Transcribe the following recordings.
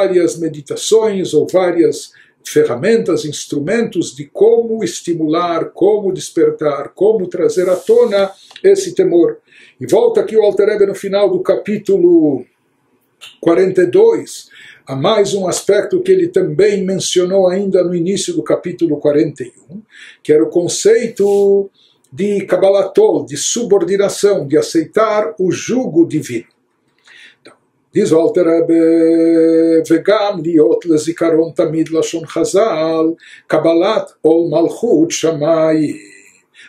várias meditações ou várias ferramentas, instrumentos de como estimular, como despertar, como trazer à tona esse temor. E volta aqui o Alter no final do capítulo 42, há mais um aspecto que ele também mencionou ainda no início do capítulo 41, que era o conceito de Kabbalatol, de subordinação, de aceitar o jugo divino. Diz o Alter Rebbe, וגם להיות לזיכרון תמיד לשון חז"ל, קבלת עול מלכות שמיים.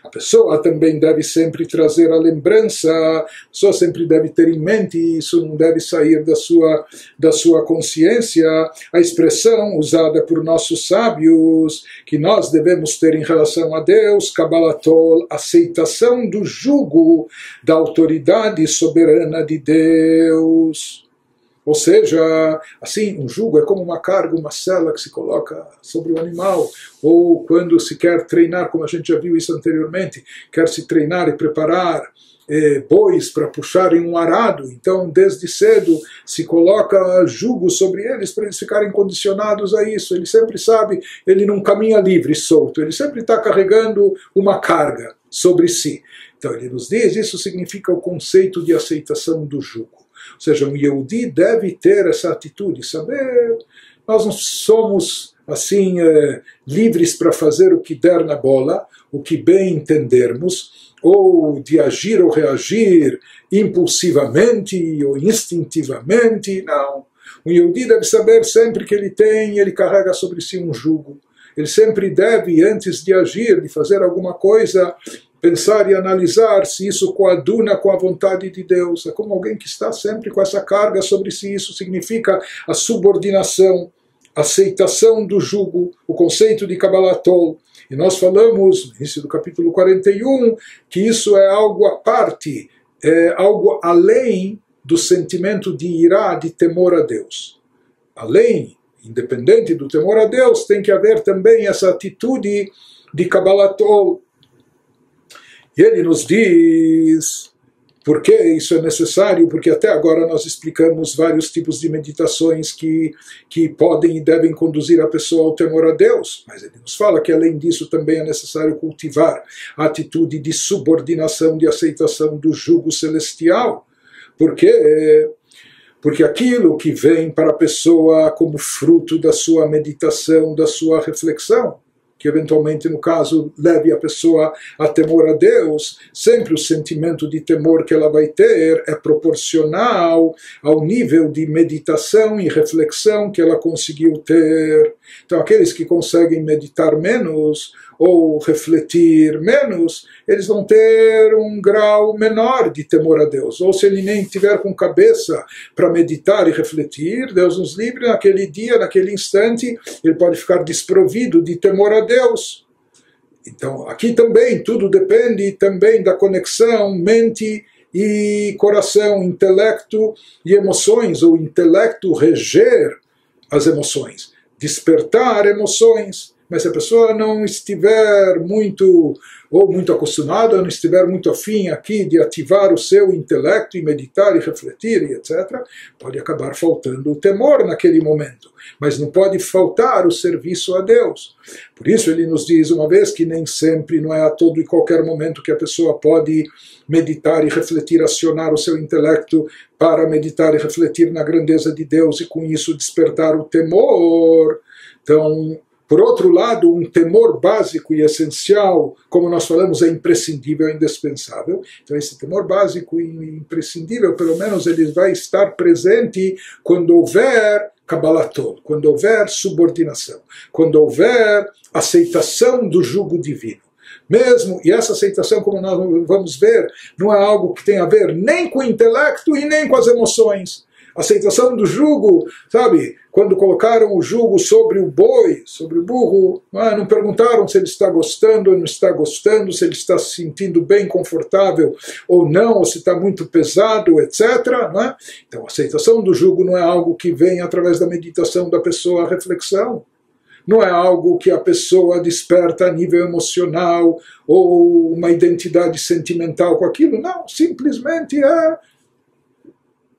A pessoa também deve sempre trazer a lembrança, a pessoa sempre deve ter em mente, isso não deve sair da sua, da sua consciência, a expressão usada por nossos sábios, que nós devemos ter em relação a Deus, Kabbalatol, aceitação do jugo da autoridade soberana de Deus. Ou seja, assim, um jugo é como uma carga, uma cela que se coloca sobre o animal. Ou quando se quer treinar, como a gente já viu isso anteriormente, quer se treinar e preparar eh, bois para puxarem um arado. Então, desde cedo, se coloca jugo sobre eles para eles ficarem condicionados a isso. Ele sempre sabe, ele não caminha livre, solto. Ele sempre está carregando uma carga sobre si. Então, ele nos diz, isso significa o conceito de aceitação do jugo. Ou seja, um Yehudi deve ter essa atitude, saber, nós não somos assim eh, livres para fazer o que der na bola, o que bem entendermos, ou de agir ou reagir impulsivamente ou instintivamente, não. Um Yehudi deve saber sempre que ele tem, ele carrega sobre si um jugo. Ele sempre deve, antes de agir, de fazer alguma coisa, pensar e analisar se isso coaduna com a vontade de Deus. É como alguém que está sempre com essa carga sobre si. Isso significa a subordinação, aceitação do jugo, o conceito de Kabbalatol. E nós falamos, no início do capítulo 41, que isso é algo à parte, é algo além do sentimento de irá, de temor a Deus. Além, independente do temor a Deus, tem que haver também essa atitude de Kabbalatol, e ele nos diz por que isso é necessário, porque até agora nós explicamos vários tipos de meditações que, que podem e devem conduzir a pessoa ao temor a Deus, mas ele nos fala que além disso também é necessário cultivar a atitude de subordinação, de aceitação do jugo celestial, porque porque aquilo que vem para a pessoa como fruto da sua meditação, da sua reflexão, que eventualmente, no caso, leve a pessoa a temor a Deus, sempre o sentimento de temor que ela vai ter é proporcional ao nível de meditação e reflexão que ela conseguiu ter. Então, aqueles que conseguem meditar menos ou refletir menos, eles vão ter um grau menor de temor a Deus. Ou se ele nem tiver com cabeça para meditar e refletir, Deus nos livre, naquele dia, naquele instante, ele pode ficar desprovido de temor a Deus. Então, aqui também tudo depende também da conexão mente e coração, intelecto e emoções, ou intelecto reger as emoções, despertar emoções. Mas se a pessoa não estiver muito ou muito acostumada, não estiver muito afim aqui de ativar o seu intelecto e meditar e refletir e etc., pode acabar faltando o temor naquele momento. Mas não pode faltar o serviço a Deus. Por isso ele nos diz uma vez que nem sempre, não é a todo e qualquer momento que a pessoa pode meditar e refletir, acionar o seu intelecto para meditar e refletir na grandeza de Deus e com isso despertar o temor. Então, por outro lado, um temor básico e essencial, como nós falamos, é imprescindível, é indispensável. Então, esse temor básico e imprescindível, pelo menos, ele vai estar presente quando houver Kabbalatol, quando houver subordinação, quando houver aceitação do jugo divino. Mesmo, e essa aceitação, como nós vamos ver, não é algo que tem a ver nem com o intelecto e nem com as emoções aceitação do jugo, sabe? Quando colocaram o jugo sobre o boi, sobre o burro, não, é? não perguntaram se ele está gostando ou não está gostando, se ele está se sentindo bem, confortável ou não, ou se está muito pesado, etc. É? Então, a aceitação do jugo não é algo que vem através da meditação da pessoa, a reflexão. Não é algo que a pessoa desperta a nível emocional ou uma identidade sentimental com aquilo. Não, simplesmente é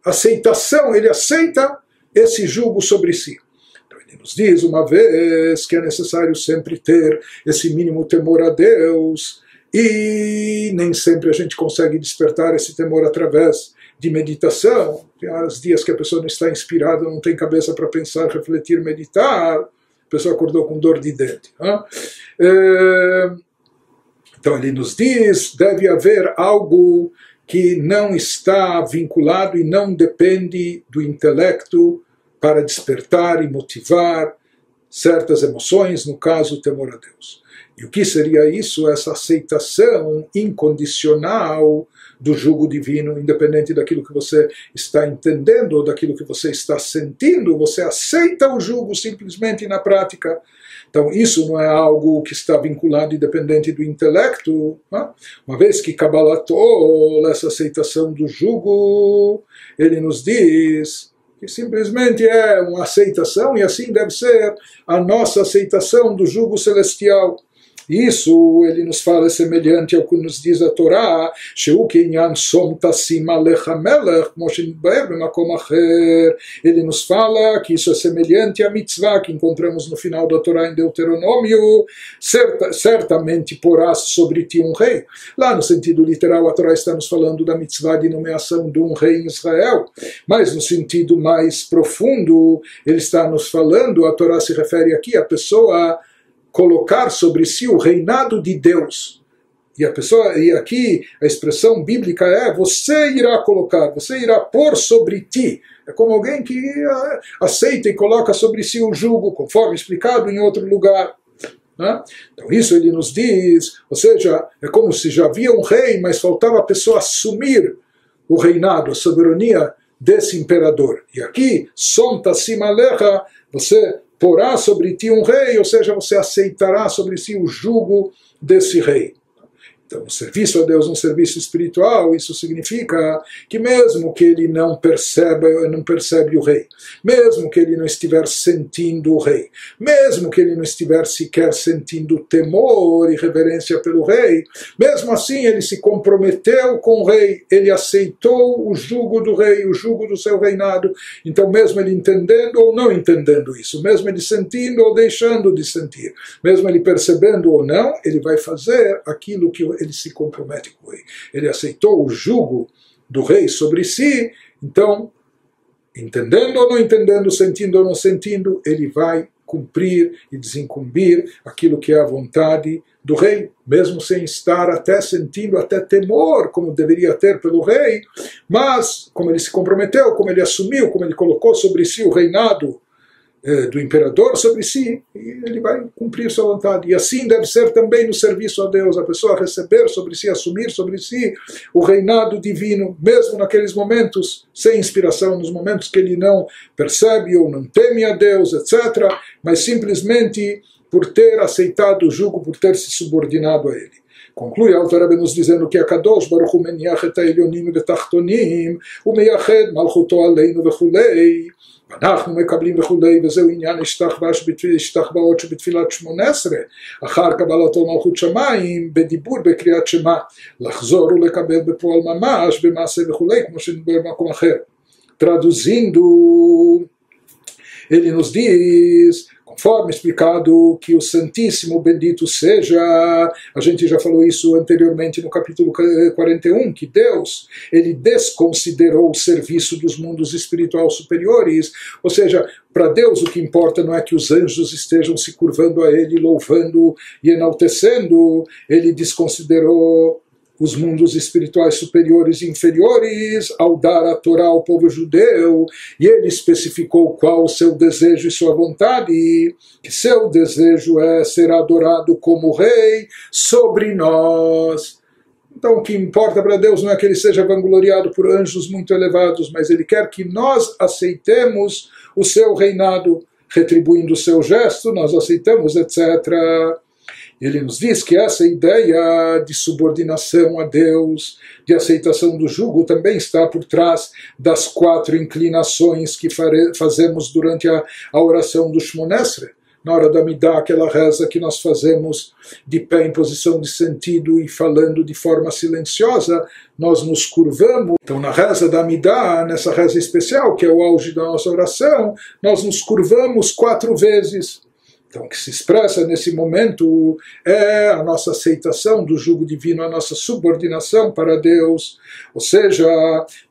aceitação, ele aceita esse jugo sobre si. Então ele nos diz uma vez que é necessário sempre ter esse mínimo temor a Deus e nem sempre a gente consegue despertar esse temor através de meditação. Tem os dias que a pessoa não está inspirada, não tem cabeça para pensar, refletir, meditar. A pessoa acordou com dor de dente. É, então ele nos diz: deve haver algo que não está vinculado e não depende do intelecto para despertar e motivar certas emoções, no caso, o temor a Deus. E o que seria isso? Essa aceitação incondicional do jugo divino, independente daquilo que você está entendendo ou daquilo que você está sentindo, você aceita o jugo simplesmente na prática. Então, isso não é algo que está vinculado e dependente do intelecto. Né? Uma vez que Kabbalah Tol, essa aceitação do jugo, ele nos diz que simplesmente é uma aceitação e assim deve ser a nossa aceitação do jugo celestial. Isso ele nos fala semelhante ao que nos diz a Torá, ele nos fala que isso é semelhante à mitzvah que encontramos no final da Torá em Deuteronômio, certa, certamente porás sobre ti um rei. Lá no sentido literal a Torá está nos falando da mitzvah de nomeação de um rei em Israel, mas no sentido mais profundo ele está nos falando, a Torá se refere aqui à pessoa colocar sobre si o reinado de Deus. E a pessoa, e aqui a expressão bíblica é você irá colocar, você irá pôr sobre ti. É como alguém que ah, aceita e coloca sobre si o jugo, conforme explicado em outro lugar. Né? Então isso ele nos diz, ou seja, é como se já havia um rei, mas faltava a pessoa assumir o reinado, a soberania desse imperador. E aqui, sonta simalecha, você porá sobre ti um rei, ou seja, você aceitará sobre si o jugo desse rei. Então, o serviço a Deus, um serviço espiritual, isso significa que mesmo que ele não perceba, não percebe o rei, mesmo que ele não estiver sentindo o rei, mesmo que ele não estiver sequer sentindo temor e reverência pelo rei, mesmo assim ele se comprometeu com o rei, ele aceitou o jugo do rei, o jugo do seu reinado. Então, mesmo ele entendendo ou não entendendo isso, mesmo ele sentindo ou deixando de sentir, mesmo ele percebendo ou não, ele vai fazer aquilo que ele se compromete com o rei. Ele aceitou o jugo do rei sobre si, então, entendendo ou não entendendo, sentindo ou não sentindo, ele vai cumprir e desincumbir aquilo que é a vontade do rei, mesmo sem estar até sentindo até temor, como deveria ter pelo rei, mas como ele se comprometeu, como ele assumiu, como ele colocou sobre si o reinado do imperador sobre si e ele vai cumprir sua vontade. E assim deve ser também no serviço a Deus, a pessoa receber sobre si, assumir sobre si o reinado divino, mesmo naqueles momentos sem inspiração, nos momentos que ele não percebe ou não teme a Deus, etc., mas simplesmente por ter aceitado o jugo, por ter se subordinado a ele. Conclui a autora nos dizendo que a Kadosh Baruch Hu meniach et ha'elyonim v'tachtonim ומייחד מלכותו עלינו וכולי אנחנו מקבלים וכולי, וזהו עניין השתחוואות שבתפילת שמונה עשרה, אחר קבלתו מלכות שמיים, בדיבור בקריאת שמע, לחזור ולקבל בפועל ממש, במעשה וכולי, כמו שנדבר במקום אחר. Traduzindo, ele nos diz conforme explicado que o Santíssimo bendito seja, a gente já falou isso anteriormente no capítulo 41, que Deus, ele desconsiderou o serviço dos mundos espirituais superiores, ou seja, para Deus o que importa não é que os anjos estejam se curvando a ele, louvando e enaltecendo, ele desconsiderou os mundos espirituais superiores e inferiores ao dar a Torá ao povo judeu, e ele especificou qual o seu desejo e sua vontade, que seu desejo é ser adorado como rei sobre nós. Então, o que importa para Deus não é que ele seja vangloriado por anjos muito elevados, mas ele quer que nós aceitemos o seu reinado, retribuindo o seu gesto, nós aceitamos, etc. Ele nos diz que essa ideia de subordinação a Deus, de aceitação do jugo, também está por trás das quatro inclinações que fazemos durante a, a oração do Shmonesre. na hora da Midá, aquela reza que nós fazemos de pé em posição de sentido e falando de forma silenciosa, nós nos curvamos. Então, na reza da Midá, nessa reza especial, que é o auge da nossa oração, nós nos curvamos quatro vezes. Então, o que se expressa nesse momento é a nossa aceitação do jugo divino, a nossa subordinação para Deus. Ou seja,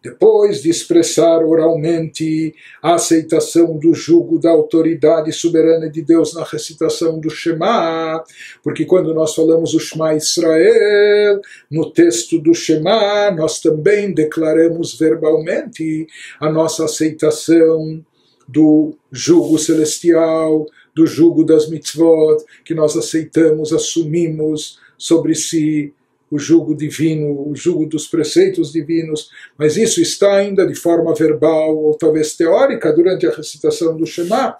depois de expressar oralmente a aceitação do jugo da autoridade soberana de Deus na recitação do Shema, porque quando nós falamos o Shema Israel, no texto do Shema, nós também declaramos verbalmente a nossa aceitação do jugo celestial do jugo das mitzvot, que nós aceitamos, assumimos sobre si o jugo divino, o jugo dos preceitos divinos, mas isso está ainda de forma verbal ou talvez teórica durante a recitação do Shema.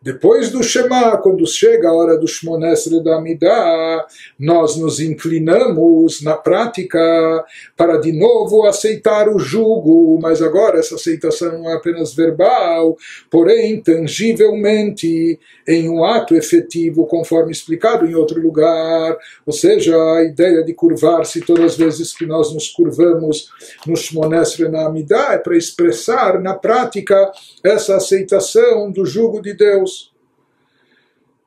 Depois do Shema, quando chega a hora do Shmonesre da Amidah, nós nos inclinamos na prática para de novo aceitar o jugo, mas agora essa aceitação não é apenas verbal, porém tangivelmente em um ato efetivo, conforme explicado em outro lugar. Ou seja, a ideia de curvar-se todas as vezes que nós nos curvamos no Shmonesre na Amidah é para expressar na prática essa aceitação do jugo de Deus.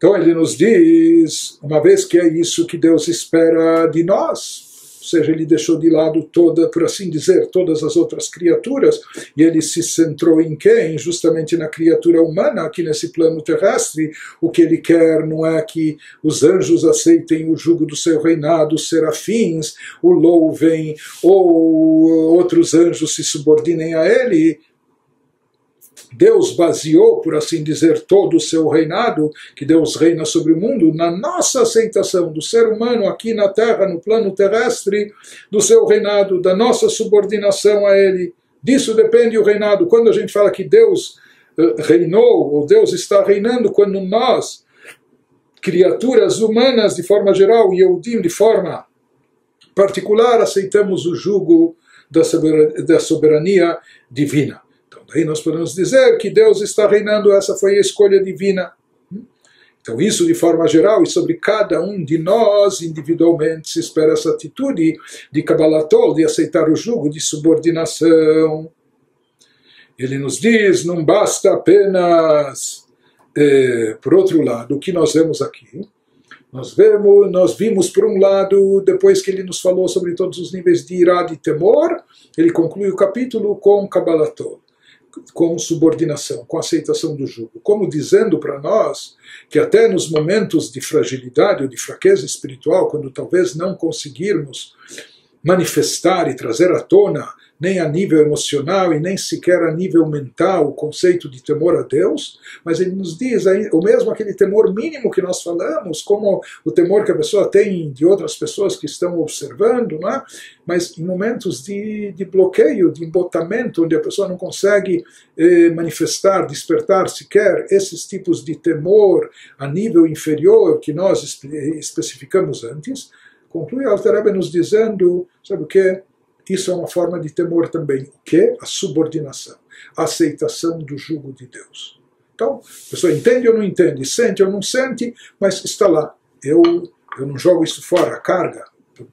Então ele nos diz, uma vez que é isso que Deus espera de nós, ou seja, ele deixou de lado toda, por assim dizer, todas as outras criaturas, e ele se centrou em quem? Justamente na criatura humana, aqui nesse plano terrestre. O que ele quer não é que os anjos aceitem o jugo do seu reinado, os serafins o louvem, ou outros anjos se subordinem a ele. Deus baseou, por assim dizer, todo o seu reinado, que Deus reina sobre o mundo, na nossa aceitação do ser humano aqui na Terra, no plano terrestre, do seu reinado, da nossa subordinação a Ele. Disso depende o reinado. Quando a gente fala que Deus uh, reinou, ou Deus está reinando, quando nós, criaturas humanas de forma geral, e Yehudim de forma particular, aceitamos o jugo da soberania divina. Aí nós podemos dizer que Deus está reinando, essa foi a escolha divina. Então, isso de forma geral e sobre cada um de nós individualmente se espera essa atitude de Kabbalatol, de aceitar o jugo de subordinação. Ele nos diz: não basta apenas, eh, por outro lado, o que nós vemos aqui. Nós vemos, nós vimos por um lado, depois que ele nos falou sobre todos os níveis de ira e temor, ele conclui o capítulo com Kabbalatol com subordinação, com aceitação do jugo, como dizendo para nós que até nos momentos de fragilidade ou de fraqueza espiritual, quando talvez não conseguirmos manifestar e trazer à tona nem a nível emocional e nem sequer a nível mental o conceito de temor a Deus, mas ele nos diz o mesmo aquele temor mínimo que nós falamos, como o temor que a pessoa tem de outras pessoas que estão observando, não é? mas em momentos de, de bloqueio, de embotamento, onde a pessoa não consegue eh, manifestar, despertar sequer esses tipos de temor a nível inferior que nós espe especificamos antes, conclui Alter nos dizendo, sabe o que? Isso é uma forma de temor também. O que? A subordinação, a aceitação do jugo de Deus. Então, a pessoa entende ou não entende, sente ou não sente, mas está lá. Eu, eu não jogo isso fora, a carga.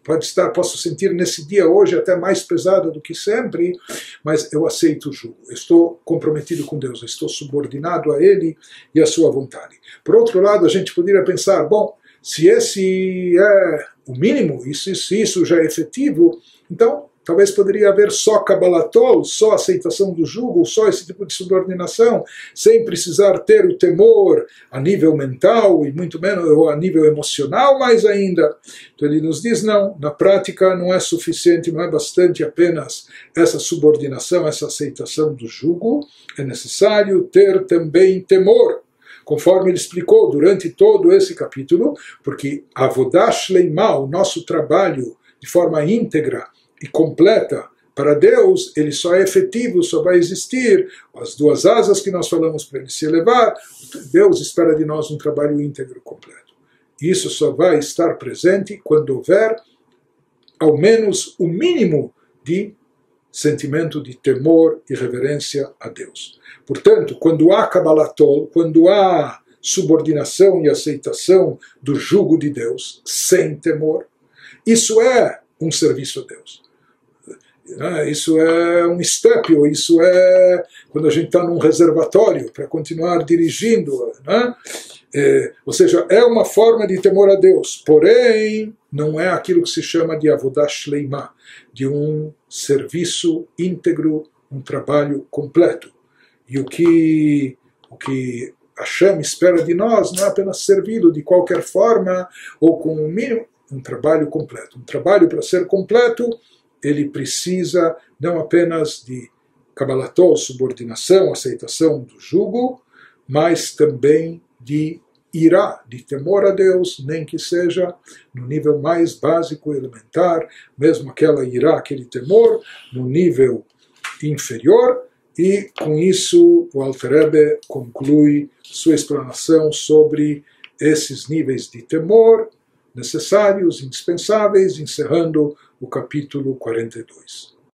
Pode estar, posso sentir nesse dia hoje até mais pesada do que sempre, mas eu aceito o jugo. Estou comprometido com Deus, estou subordinado a Ele e à Sua vontade. Por outro lado, a gente poderia pensar, bom, se esse é o mínimo, e se isso já é efetivo, então Talvez poderia haver só Kabbalatol, só aceitação do jugo, só esse tipo de subordinação, sem precisar ter o temor a nível mental e muito menos ou a nível emocional mais ainda. Então ele nos diz, não, na prática não é suficiente, não é bastante apenas essa subordinação, essa aceitação do jugo, é necessário ter também temor conforme ele explicou durante todo esse capítulo, porque Avodash Leimah, o nosso trabalho de forma íntegra, e completa. Para Deus, ele só é efetivo, só vai existir as duas asas que nós falamos para ele se elevar. Deus espera de nós um trabalho íntegro completo. Isso só vai estar presente quando houver ao menos o mínimo de sentimento de temor e reverência a Deus. Portanto, quando há Kabbalatol, quando há subordinação e aceitação do jugo de Deus, sem temor. Isso é um serviço a Deus. Né? Isso é um estépio, isso é quando a gente está num reservatório para continuar dirigindo. Né? É, ou seja, é uma forma de temor a Deus, porém não é aquilo que se chama de avodah shleima, de um serviço íntegro, um trabalho completo. E o que, o que Hashem espera de nós não é apenas servi-lo de qualquer forma ou com um mínimo, um trabalho completo. Um trabalho para ser completo, ele precisa não apenas de Kabbalatol, subordinação, aceitação do jugo, mas também de irá, de temor a Deus, nem que seja no nível mais básico, elementar, mesmo aquela irá, aquele temor, no nível inferior, e com isso o Alter conclui sua explanação sobre esses níveis de temor necessários, indispensáveis, encerrando o capítulo 42.